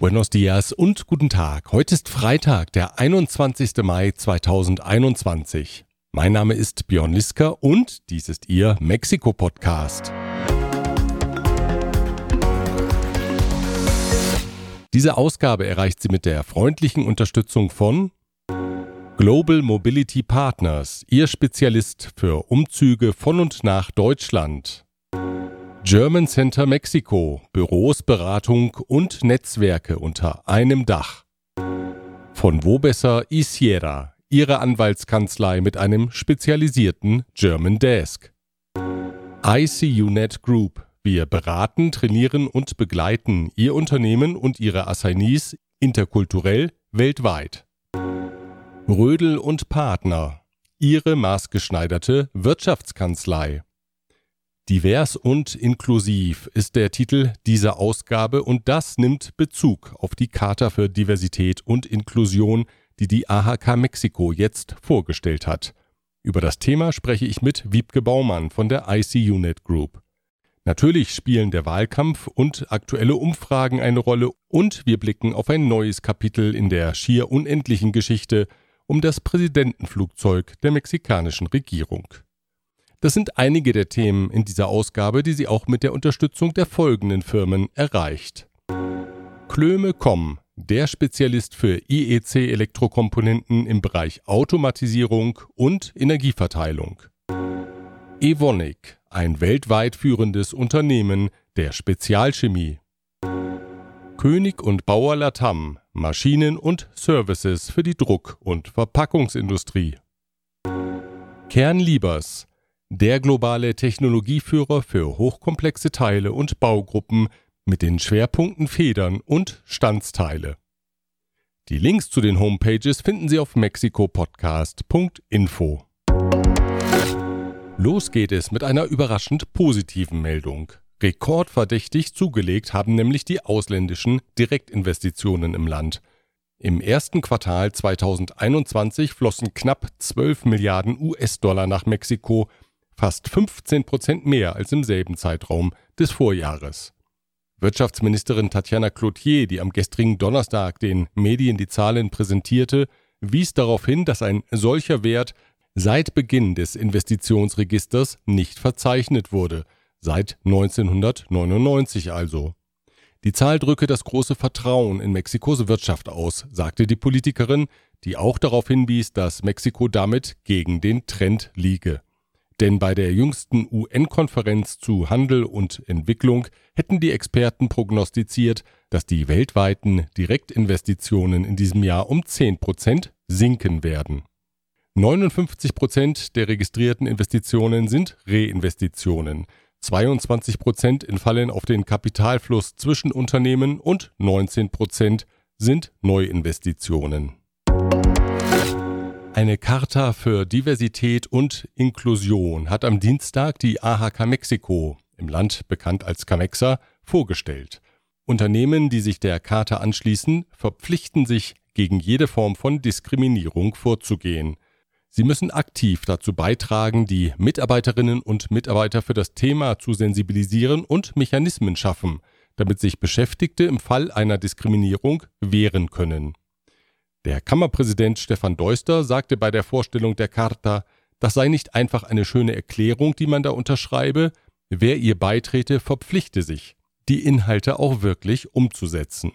Buenos dias und guten Tag. Heute ist Freitag, der 21. Mai 2021. Mein Name ist Björn Liska und dies ist Ihr Mexiko-Podcast. Diese Ausgabe erreicht sie mit der freundlichen Unterstützung von Global Mobility Partners, Ihr Spezialist für Umzüge von und nach Deutschland. German Center Mexiko, Büros, Beratung und Netzwerke unter einem Dach. Von Wobesser Isiera, Ihre Anwaltskanzlei mit einem spezialisierten German Desk. ICUNet Group, wir beraten, trainieren und begleiten Ihr Unternehmen und Ihre Assignees interkulturell weltweit. Rödel und Partner, Ihre maßgeschneiderte Wirtschaftskanzlei. Divers und inklusiv ist der Titel dieser Ausgabe und das nimmt Bezug auf die Charta für Diversität und Inklusion, die die AHK Mexiko jetzt vorgestellt hat. Über das Thema spreche ich mit Wiebke Baumann von der IC-Unit Group. Natürlich spielen der Wahlkampf und aktuelle Umfragen eine Rolle und wir blicken auf ein neues Kapitel in der schier unendlichen Geschichte um das Präsidentenflugzeug der mexikanischen Regierung. Das sind einige der Themen in dieser Ausgabe, die sie auch mit der Unterstützung der folgenden Firmen erreicht. Klöme.com, der Spezialist für IEC-Elektrokomponenten im Bereich Automatisierung und Energieverteilung. Evonik, ein weltweit führendes Unternehmen der Spezialchemie. König und Bauer Latam, Maschinen und Services für die Druck- und Verpackungsindustrie. Kernliebers, der globale Technologieführer für hochkomplexe Teile und Baugruppen mit den Schwerpunkten Federn und Standsteile. Die Links zu den Homepages finden Sie auf mexikopodcast.info. Los geht es mit einer überraschend positiven Meldung. Rekordverdächtig zugelegt haben nämlich die ausländischen Direktinvestitionen im Land. Im ersten Quartal 2021 flossen knapp 12 Milliarden US-Dollar nach Mexiko, fast 15 Prozent mehr als im selben Zeitraum des Vorjahres. Wirtschaftsministerin Tatjana Cloutier, die am gestrigen Donnerstag den Medien die Zahlen präsentierte, wies darauf hin, dass ein solcher Wert seit Beginn des Investitionsregisters nicht verzeichnet wurde, seit 1999 also. Die Zahl drücke das große Vertrauen in Mexikos Wirtschaft aus, sagte die Politikerin, die auch darauf hinwies, dass Mexiko damit gegen den Trend liege. Denn bei der jüngsten UN-Konferenz zu Handel und Entwicklung hätten die Experten prognostiziert, dass die weltweiten Direktinvestitionen in diesem Jahr um 10 Prozent sinken werden. 59 Prozent der registrierten Investitionen sind Reinvestitionen. 22 Prozent entfallen auf den Kapitalfluss zwischen Unternehmen und 19 Prozent sind Neuinvestitionen. Eine Charta für Diversität und Inklusion hat am Dienstag die AHK Mexiko, im Land bekannt als Camexa, vorgestellt. Unternehmen, die sich der Charta anschließen, verpflichten sich, gegen jede Form von Diskriminierung vorzugehen. Sie müssen aktiv dazu beitragen, die Mitarbeiterinnen und Mitarbeiter für das Thema zu sensibilisieren und Mechanismen schaffen, damit sich Beschäftigte im Fall einer Diskriminierung wehren können. Der Kammerpräsident Stefan Deuster sagte bei der Vorstellung der Charta, das sei nicht einfach eine schöne Erklärung, die man da unterschreibe, wer ihr beitrete, verpflichte sich, die Inhalte auch wirklich umzusetzen.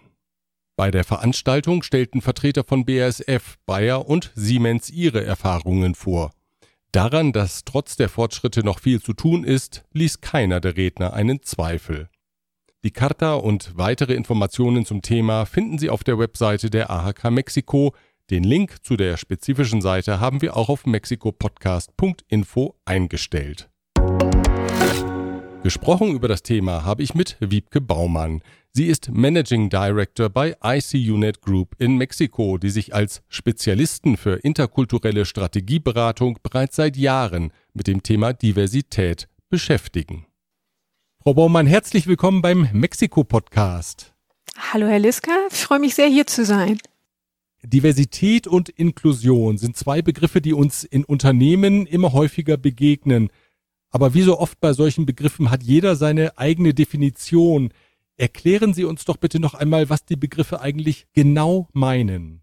Bei der Veranstaltung stellten Vertreter von BASF, Bayer und Siemens ihre Erfahrungen vor. Daran, dass trotz der Fortschritte noch viel zu tun ist, ließ keiner der Redner einen Zweifel. Die Charta und weitere Informationen zum Thema finden Sie auf der Webseite der AHK Mexiko. Den Link zu der spezifischen Seite haben wir auch auf mexikopodcast.info eingestellt. Gesprochen über das Thema habe ich mit Wiebke Baumann. Sie ist Managing Director bei ICUNet Group in Mexiko, die sich als Spezialisten für interkulturelle Strategieberatung bereits seit Jahren mit dem Thema Diversität beschäftigen. Frau Baumann, herzlich willkommen beim Mexiko-Podcast. Hallo, Herr Liska. Ich freue mich sehr, hier zu sein. Diversität und Inklusion sind zwei Begriffe, die uns in Unternehmen immer häufiger begegnen. Aber wie so oft bei solchen Begriffen hat jeder seine eigene Definition. Erklären Sie uns doch bitte noch einmal, was die Begriffe eigentlich genau meinen.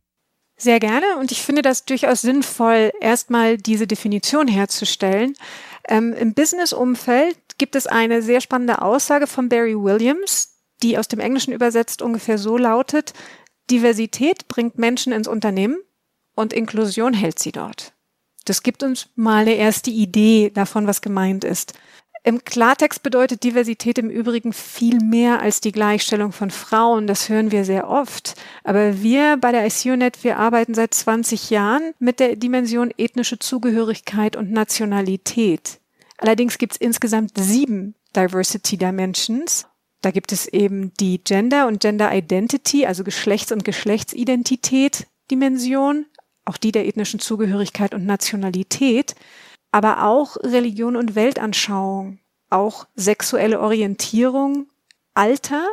Sehr gerne und ich finde das durchaus sinnvoll, erstmal diese Definition herzustellen. Ähm, Im Business-Umfeld gibt es eine sehr spannende Aussage von Barry Williams, die aus dem Englischen übersetzt ungefähr so lautet, Diversität bringt Menschen ins Unternehmen und Inklusion hält sie dort. Das gibt uns mal eine erste Idee davon, was gemeint ist. Im Klartext bedeutet Diversität im Übrigen viel mehr als die Gleichstellung von Frauen. Das hören wir sehr oft. Aber wir bei der ICUNet, wir arbeiten seit 20 Jahren mit der Dimension ethnische Zugehörigkeit und Nationalität. Allerdings gibt es insgesamt sieben Diversity Dimensions. Da gibt es eben die Gender und Gender Identity, also Geschlechts- und Geschlechtsidentität Dimension, auch die der ethnischen Zugehörigkeit und Nationalität aber auch Religion und Weltanschauung, auch sexuelle Orientierung, Alter,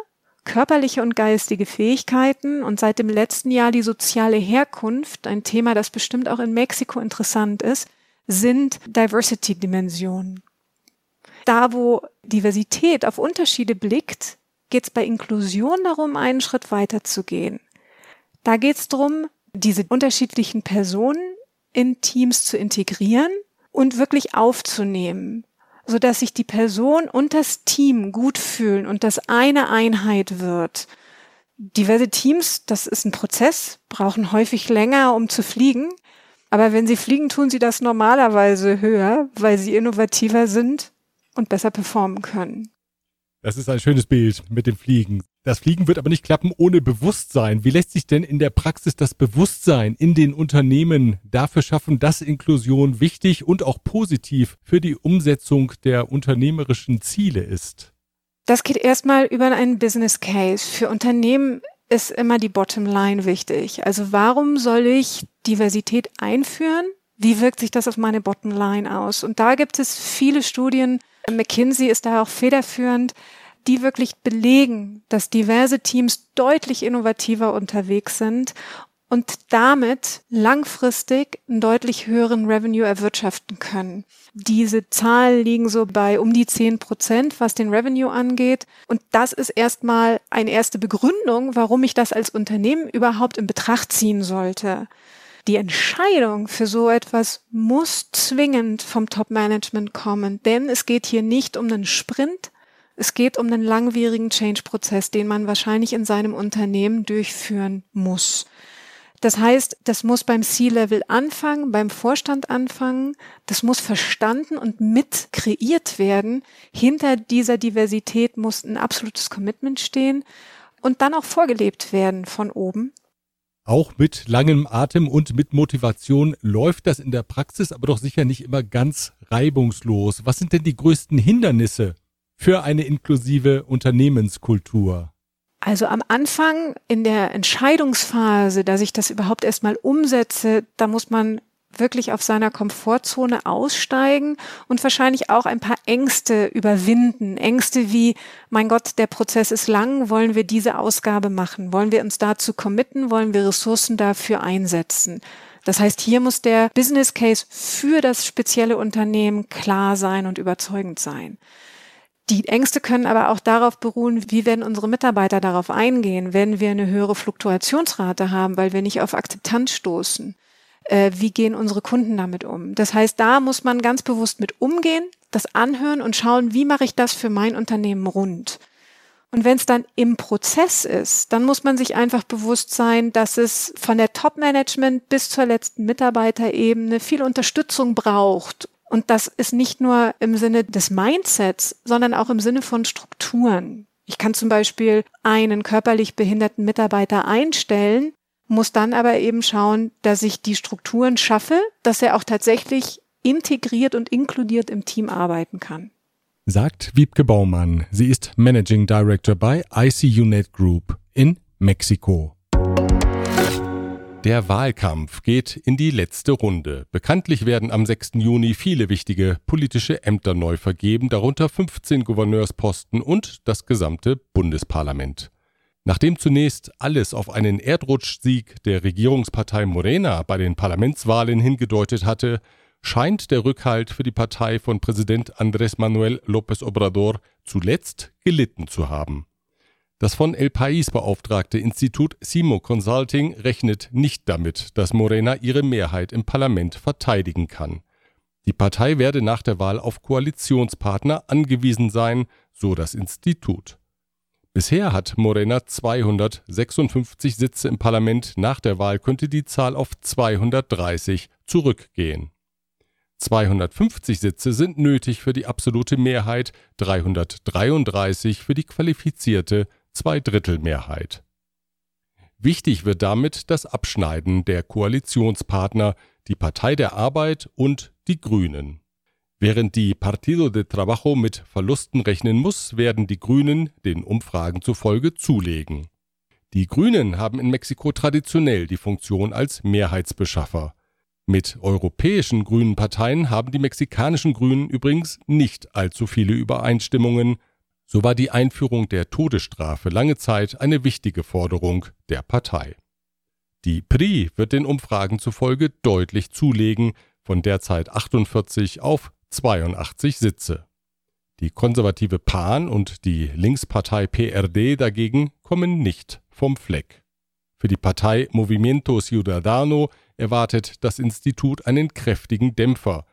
körperliche und geistige Fähigkeiten und seit dem letzten Jahr die soziale Herkunft, ein Thema, das bestimmt auch in Mexiko interessant ist, sind Diversity-Dimensionen. Da, wo Diversität auf Unterschiede blickt, geht es bei Inklusion darum, einen Schritt weiter zu gehen. Da geht es darum, diese unterschiedlichen Personen in Teams zu integrieren und wirklich aufzunehmen, so dass sich die Person und das Team gut fühlen und das eine Einheit wird. Diverse Teams, das ist ein Prozess, brauchen häufig länger, um zu fliegen. Aber wenn sie fliegen, tun sie das normalerweise höher, weil sie innovativer sind und besser performen können. Das ist ein schönes Bild mit dem Fliegen. Das Fliegen wird aber nicht klappen ohne Bewusstsein. Wie lässt sich denn in der Praxis das Bewusstsein in den Unternehmen dafür schaffen, dass Inklusion wichtig und auch positiv für die Umsetzung der unternehmerischen Ziele ist? Das geht erstmal über einen Business Case. Für Unternehmen ist immer die Bottomline wichtig. Also warum soll ich Diversität einführen? Wie wirkt sich das auf meine Bottomline aus? Und da gibt es viele Studien. McKinsey ist da auch federführend die wirklich belegen, dass diverse Teams deutlich innovativer unterwegs sind und damit langfristig einen deutlich höheren Revenue erwirtschaften können. Diese Zahlen liegen so bei um die 10 Prozent, was den Revenue angeht. Und das ist erstmal eine erste Begründung, warum ich das als Unternehmen überhaupt in Betracht ziehen sollte. Die Entscheidung für so etwas muss zwingend vom Top-Management kommen, denn es geht hier nicht um einen Sprint, es geht um einen langwierigen Change-Prozess, den man wahrscheinlich in seinem Unternehmen durchführen muss. Das heißt, das muss beim C-Level anfangen, beim Vorstand anfangen, das muss verstanden und mit kreiert werden. Hinter dieser Diversität muss ein absolutes Commitment stehen und dann auch vorgelebt werden von oben. Auch mit langem Atem und mit Motivation läuft das in der Praxis aber doch sicher nicht immer ganz reibungslos. Was sind denn die größten Hindernisse für eine inklusive Unternehmenskultur? Also am Anfang in der Entscheidungsphase, dass ich das überhaupt erstmal umsetze, da muss man wirklich auf seiner Komfortzone aussteigen und wahrscheinlich auch ein paar Ängste überwinden. Ängste wie, mein Gott, der Prozess ist lang, wollen wir diese Ausgabe machen? Wollen wir uns dazu committen? Wollen wir Ressourcen dafür einsetzen? Das heißt, hier muss der Business Case für das spezielle Unternehmen klar sein und überzeugend sein. Die Ängste können aber auch darauf beruhen, wie werden unsere Mitarbeiter darauf eingehen, wenn wir eine höhere Fluktuationsrate haben, weil wir nicht auf Akzeptanz stoßen. Äh, wie gehen unsere Kunden damit um? Das heißt, da muss man ganz bewusst mit umgehen, das anhören und schauen, wie mache ich das für mein Unternehmen rund. Und wenn es dann im Prozess ist, dann muss man sich einfach bewusst sein, dass es von der Top-Management bis zur letzten Mitarbeiterebene viel Unterstützung braucht, und das ist nicht nur im Sinne des Mindsets, sondern auch im Sinne von Strukturen. Ich kann zum Beispiel einen körperlich behinderten Mitarbeiter einstellen, muss dann aber eben schauen, dass ich die Strukturen schaffe, dass er auch tatsächlich integriert und inkludiert im Team arbeiten kann. Sagt Wiebke Baumann. Sie ist Managing Director bei ICUNet Group in Mexiko. Der Wahlkampf geht in die letzte Runde. Bekanntlich werden am 6. Juni viele wichtige politische Ämter neu vergeben, darunter 15 Gouverneursposten und das gesamte Bundesparlament. Nachdem zunächst alles auf einen Erdrutschsieg der Regierungspartei Morena bei den Parlamentswahlen hingedeutet hatte, scheint der Rückhalt für die Partei von Präsident Andrés Manuel López Obrador zuletzt gelitten zu haben. Das von El País beauftragte Institut Simo Consulting rechnet nicht damit, dass Morena ihre Mehrheit im Parlament verteidigen kann. Die Partei werde nach der Wahl auf Koalitionspartner angewiesen sein, so das Institut. Bisher hat Morena 256 Sitze im Parlament, nach der Wahl könnte die Zahl auf 230 zurückgehen. 250 Sitze sind nötig für die absolute Mehrheit, 333 für die qualifizierte Zweidrittelmehrheit. Wichtig wird damit das Abschneiden der Koalitionspartner, die Partei der Arbeit und die Grünen. Während die Partido de Trabajo mit Verlusten rechnen muss, werden die Grünen den Umfragen zufolge zulegen. Die Grünen haben in Mexiko traditionell die Funktion als Mehrheitsbeschaffer. Mit europäischen grünen Parteien haben die mexikanischen Grünen übrigens nicht allzu viele Übereinstimmungen. So war die Einführung der Todesstrafe lange Zeit eine wichtige Forderung der Partei. Die PRI wird den Umfragen zufolge deutlich zulegen, von derzeit 48 auf 82 Sitze. Die konservative PAN und die Linkspartei PRD dagegen kommen nicht vom Fleck. Für die Partei Movimiento Ciudadano erwartet das Institut einen kräftigen Dämpfer.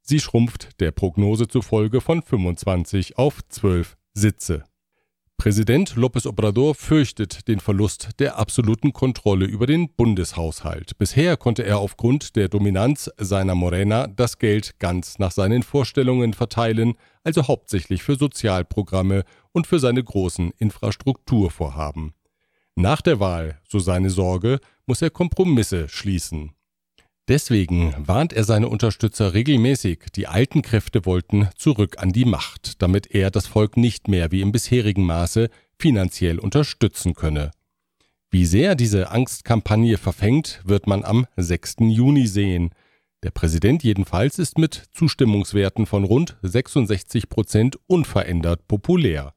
Sie schrumpft der Prognose zufolge von 25 auf 12 Sitze. Präsident López Obrador fürchtet den Verlust der absoluten Kontrolle über den Bundeshaushalt. Bisher konnte er aufgrund der Dominanz seiner Morena das Geld ganz nach seinen Vorstellungen verteilen, also hauptsächlich für Sozialprogramme und für seine großen Infrastrukturvorhaben. Nach der Wahl, so seine Sorge, muss er Kompromisse schließen. Deswegen warnt er seine Unterstützer regelmäßig, die alten Kräfte wollten zurück an die Macht, damit er das Volk nicht mehr wie im bisherigen Maße finanziell unterstützen könne. Wie sehr diese Angstkampagne verfängt, wird man am 6. Juni sehen. Der Präsident jedenfalls ist mit Zustimmungswerten von rund 66 Prozent unverändert populär.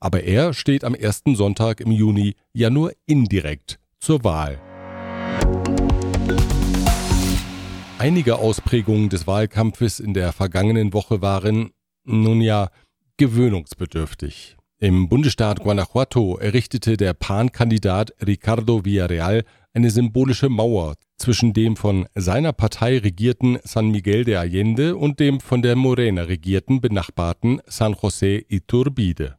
Aber er steht am ersten Sonntag im Juni ja nur indirekt zur Wahl. Einige Ausprägungen des Wahlkampfes in der vergangenen Woche waren, nun ja, gewöhnungsbedürftig. Im Bundesstaat Guanajuato errichtete der PAN-Kandidat Ricardo Villarreal eine symbolische Mauer zwischen dem von seiner Partei regierten San Miguel de Allende und dem von der Morena regierten benachbarten San José Iturbide.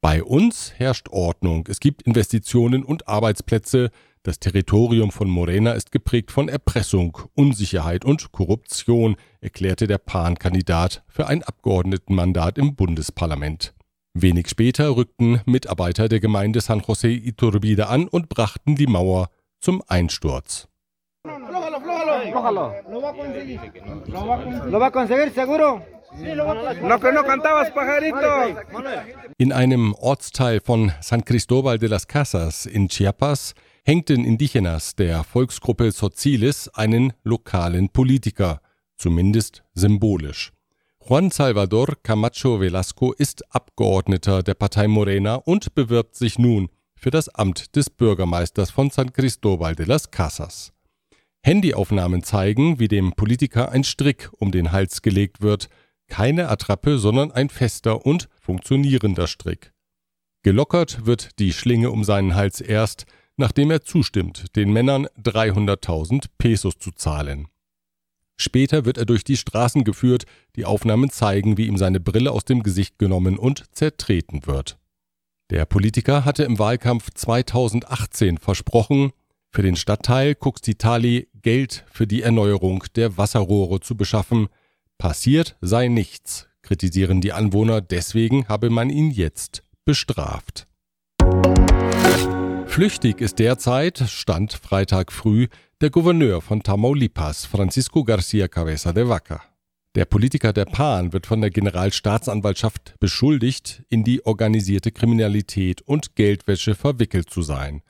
Bei uns herrscht Ordnung, es gibt Investitionen und Arbeitsplätze, das Territorium von Morena ist geprägt von Erpressung, Unsicherheit und Korruption, erklärte der PAN-Kandidat für ein Abgeordnetenmandat im Bundesparlament. Wenig später rückten Mitarbeiter der Gemeinde San José Iturbide an und brachten die Mauer zum Einsturz. In einem Ortsteil von San Cristóbal de las Casas in Chiapas hängten Indigenas der Volksgruppe Sozilis einen lokalen Politiker, zumindest symbolisch. Juan Salvador Camacho Velasco ist Abgeordneter der Partei Morena und bewirbt sich nun für das Amt des Bürgermeisters von San Cristóbal de las Casas. Handyaufnahmen zeigen, wie dem Politiker ein Strick um den Hals gelegt wird, keine Attrappe, sondern ein fester und funktionierender Strick. Gelockert wird die Schlinge um seinen Hals erst, nachdem er zustimmt, den Männern 300.000 Pesos zu zahlen. Später wird er durch die Straßen geführt, die Aufnahmen zeigen, wie ihm seine Brille aus dem Gesicht genommen und zertreten wird. Der Politiker hatte im Wahlkampf 2018 versprochen, für den Stadtteil Cuxtitali Geld für die Erneuerung der Wasserrohre zu beschaffen. Passiert sei nichts, kritisieren die Anwohner, deswegen habe man ihn jetzt bestraft. Flüchtig ist derzeit, Stand Freitag früh, der Gouverneur von Tamaulipas, Francisco Garcia Cabeza de Vaca. Der Politiker der PAN wird von der Generalstaatsanwaltschaft beschuldigt, in die organisierte Kriminalität und Geldwäsche verwickelt zu sein.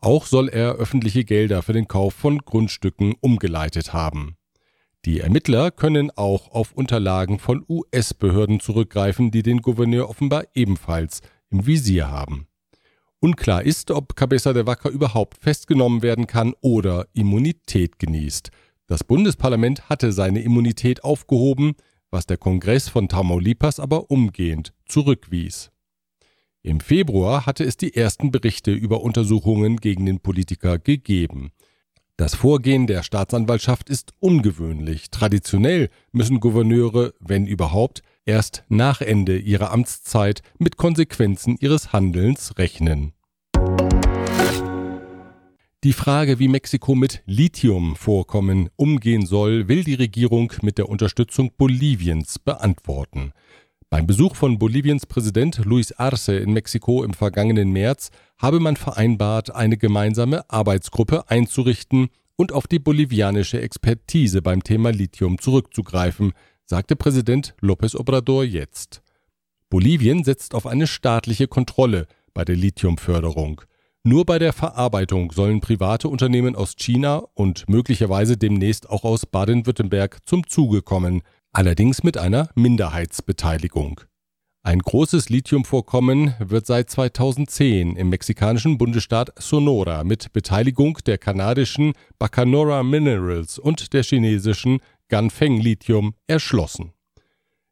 Auch soll er öffentliche Gelder für den Kauf von Grundstücken umgeleitet haben. Die Ermittler können auch auf Unterlagen von US-Behörden zurückgreifen, die den Gouverneur offenbar ebenfalls im Visier haben. Unklar ist, ob Cabeza de Vaca überhaupt festgenommen werden kann oder Immunität genießt. Das Bundesparlament hatte seine Immunität aufgehoben, was der Kongress von Tamaulipas aber umgehend zurückwies. Im Februar hatte es die ersten Berichte über Untersuchungen gegen den Politiker gegeben. Das Vorgehen der Staatsanwaltschaft ist ungewöhnlich. Traditionell müssen Gouverneure, wenn überhaupt, erst nach Ende ihrer Amtszeit mit Konsequenzen ihres Handelns rechnen. Die Frage, wie Mexiko mit Lithiumvorkommen umgehen soll, will die Regierung mit der Unterstützung Boliviens beantworten. Beim Besuch von Boliviens Präsident Luis Arce in Mexiko im vergangenen März habe man vereinbart, eine gemeinsame Arbeitsgruppe einzurichten und auf die bolivianische Expertise beim Thema Lithium zurückzugreifen, sagte Präsident López Obrador jetzt. Bolivien setzt auf eine staatliche Kontrolle bei der Lithiumförderung. Nur bei der Verarbeitung sollen private Unternehmen aus China und möglicherweise demnächst auch aus Baden-Württemberg zum Zuge kommen, allerdings mit einer Minderheitsbeteiligung. Ein großes Lithiumvorkommen wird seit 2010 im mexikanischen Bundesstaat Sonora mit Beteiligung der kanadischen Bacanora Minerals und der chinesischen Ganfeng Lithium erschlossen.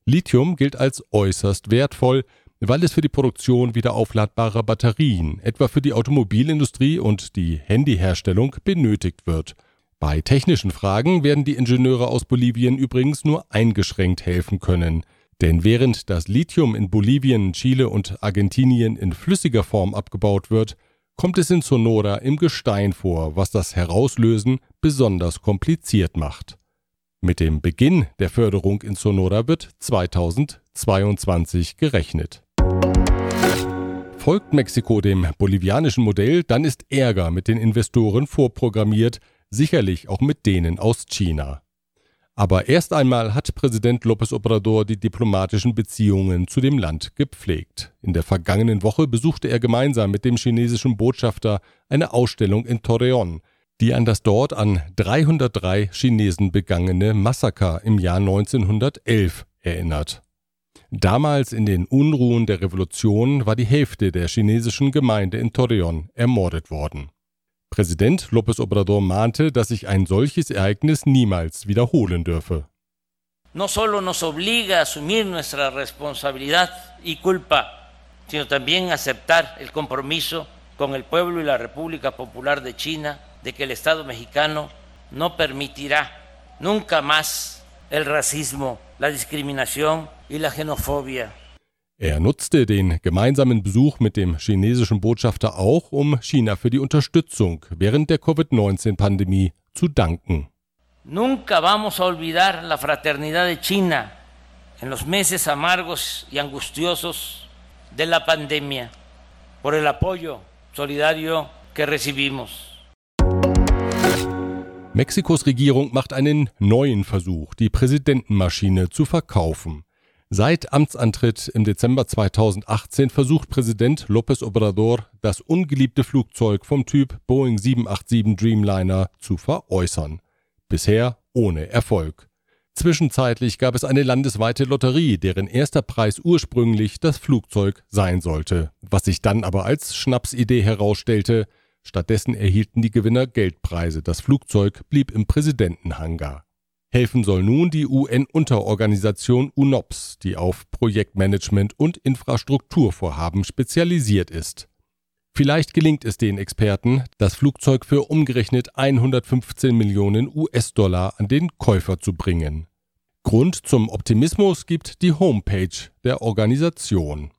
Lithium gilt als äußerst wertvoll, weil es für die Produktion wieder aufladbarer Batterien, etwa für die Automobilindustrie und die Handyherstellung, benötigt wird. Bei technischen Fragen werden die Ingenieure aus Bolivien übrigens nur eingeschränkt helfen können. Denn während das Lithium in Bolivien, Chile und Argentinien in flüssiger Form abgebaut wird, kommt es in Sonora im Gestein vor, was das Herauslösen besonders kompliziert macht. Mit dem Beginn der Förderung in Sonora wird 2022 gerechnet. Folgt Mexiko dem bolivianischen Modell, dann ist Ärger mit den Investoren vorprogrammiert, sicherlich auch mit denen aus China. Aber erst einmal hat Präsident López Obrador die diplomatischen Beziehungen zu dem Land gepflegt. In der vergangenen Woche besuchte er gemeinsam mit dem chinesischen Botschafter eine Ausstellung in Torreón, die an das dort an 303 Chinesen begangene Massaker im Jahr 1911 erinnert. Damals in den Unruhen der Revolution war die Hälfte der chinesischen Gemeinde in Torreón ermordet worden. Präsident López Obrador mahnte, dass sich ein solches Ereignis niemals wiederholen dürfe. No solo nos obliga a asumir nuestra responsabilidad y culpa, sino también aceptar el compromiso con el pueblo y la República Popular de China de que el Estado mexicano no permitirá nunca más el racismo, la discriminación y la xenofobia. Er nutzte den gemeinsamen Besuch mit dem chinesischen Botschafter auch, um China für die Unterstützung während der Covid-19-Pandemie zu danken. Nunca vamos a olvidar la fraternidad de China en los meses amargos y angustiosos de la pandemia por el apoyo solidario que recibimos. Mexikos Regierung macht einen neuen Versuch, die Präsidentenmaschine zu verkaufen. Seit Amtsantritt im Dezember 2018 versucht Präsident López Obrador, das ungeliebte Flugzeug vom Typ Boeing 787 Dreamliner zu veräußern. Bisher ohne Erfolg. Zwischenzeitlich gab es eine landesweite Lotterie, deren erster Preis ursprünglich das Flugzeug sein sollte, was sich dann aber als Schnapsidee herausstellte. Stattdessen erhielten die Gewinner Geldpreise. Das Flugzeug blieb im Präsidentenhangar. Helfen soll nun die UN-Unterorganisation UNOPS, die auf Projektmanagement und Infrastrukturvorhaben spezialisiert ist. Vielleicht gelingt es den Experten, das Flugzeug für umgerechnet 115 Millionen US-Dollar an den Käufer zu bringen. Grund zum Optimismus gibt die Homepage der Organisation.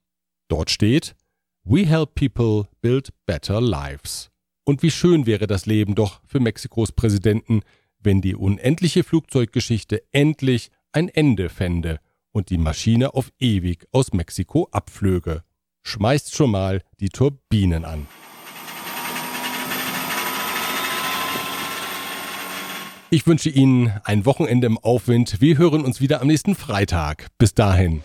Dort steht We help people build better lives. Und wie schön wäre das Leben doch für Mexikos Präsidenten, wenn die unendliche Flugzeuggeschichte endlich ein Ende fände und die Maschine auf ewig aus Mexiko abflöge. Schmeißt schon mal die Turbinen an. Ich wünsche Ihnen ein Wochenende im Aufwind. Wir hören uns wieder am nächsten Freitag. Bis dahin.